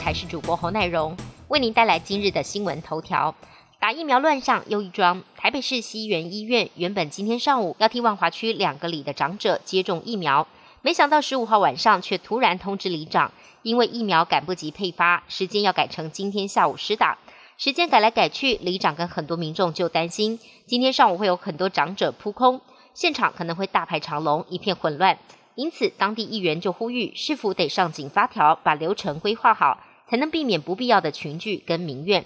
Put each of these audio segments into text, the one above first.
台视主播侯乃荣，为您带来今日的新闻头条。打疫苗乱上又一桩，台北市西园医院原本今天上午要替万华区两个里的长者接种疫苗，没想到十五号晚上却突然通知里长，因为疫苗赶不及配发，时间要改成今天下午施打。时间改来改去，里长跟很多民众就担心，今天上午会有很多长者扑空，现场可能会大排长龙，一片混乱。因此，当地议员就呼吁，是否得上紧发条，把流程规划好，才能避免不必要的群聚跟民怨。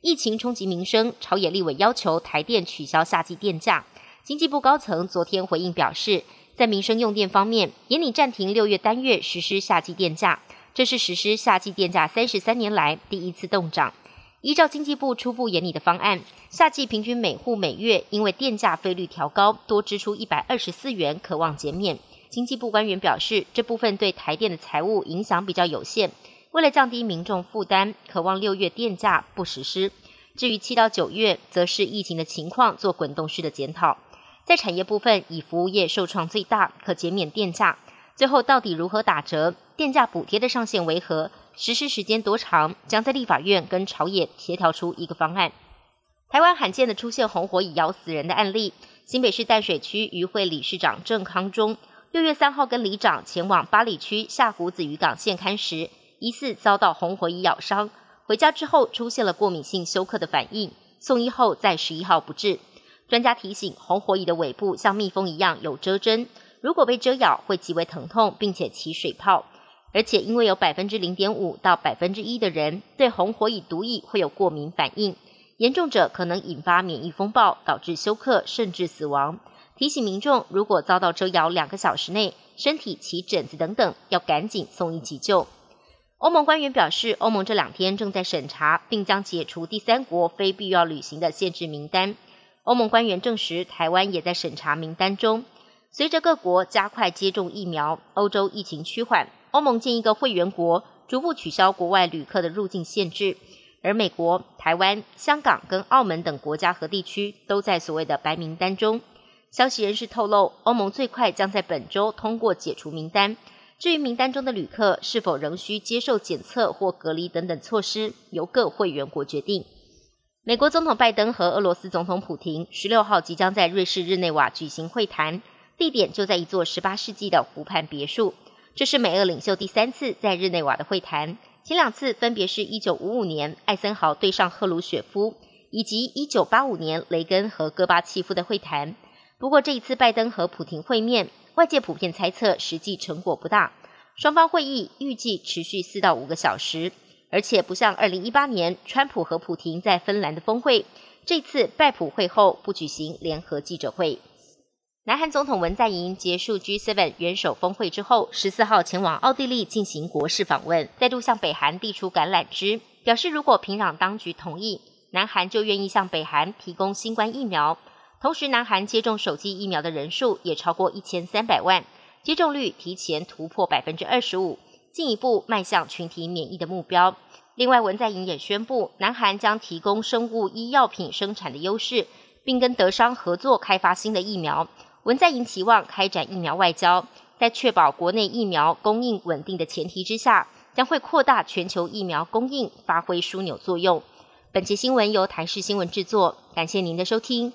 疫情冲击民生，朝野立委要求台电取消夏季电价。经济部高层昨天回应表示，在民生用电方面，严拟暂停六月单月实施夏季电价，这是实施夏季电价三十三年来第一次动涨。依照经济部初步研拟的方案，夏季平均每户每月因为电价费率调高，多支出一百二十四元，可望减免。经济部官员表示，这部分对台电的财务影响比较有限。为了降低民众负担，渴望六月电价不实施。至于七到九月，则是疫情的情况做滚动式的检讨。在产业部分，以服务业受创最大，可减免电价。最后到底如何打折？电价补贴的上限为何？实施时间多长？将在立法院跟朝野协调出一个方案。台湾罕见的出现红火蚁咬死人的案例，新北市淡水区渔会理事长郑康中。六月三号，跟里长前往八里区下湖子渔港现勘时，疑似遭到红火蚁咬伤。回家之后出现了过敏性休克的反应，送医后在十一号不治。专家提醒，红火蚁的尾部像蜜蜂一样有蛰针，如果被蛰咬会极为疼痛，并且起水泡。而且因为有百分之零点五到百分之一的人对红火蚁毒液会有过敏反应，严重者可能引发免疫风暴，导致休克甚至死亡。提醒民众，如果遭到蛰咬两个小时内，身体起疹子等等，要赶紧送医急救。欧盟官员表示，欧盟这两天正在审查，并将解除第三国非必要旅行的限制名单。欧盟官员证实，台湾也在审查名单中。随着各国加快接种疫苗，欧洲疫情趋缓，欧盟建议各会员国逐步取消国外旅客的入境限制。而美国、台湾、香港跟澳门等国家和地区都在所谓的白名单中。消息人士透露，欧盟最快将在本周通过解除名单。至于名单中的旅客是否仍需接受检测或隔离等等措施，由各会员国决定。美国总统拜登和俄罗斯总统普廷十六号即将在瑞士日内瓦举行会谈，地点就在一座十八世纪的湖畔别墅。这是美俄领袖第三次在日内瓦的会谈，前两次分别是一九五五年艾森豪对上赫鲁雪夫，以及一九八五年雷根和戈巴契夫的会谈。不过这一次拜登和普廷会面，外界普遍猜测实际成果不大。双方会议预计持续四到五个小时，而且不像二零一八年川普和普廷在芬兰的峰会，这次拜普会后不举行联合记者会。南韩总统文在寅结束 G7 元首峰会之后，十四号前往奥地利进行国事访问，再度向北韩递出橄榄枝，表示如果平壤当局同意，南韩就愿意向北韩提供新冠疫苗。同时，南韩接种手机疫苗的人数也超过一千三百万，接种率提前突破百分之二十五，进一步迈向群体免疫的目标。另外，文在寅也宣布，南韩将提供生物医药品生产的优势，并跟德商合作开发新的疫苗。文在寅期望开展疫苗外交，在确保国内疫苗供应稳定的前提之下，将会扩大全球疫苗供应，发挥枢纽作用。本节新闻由台视新闻制作，感谢您的收听。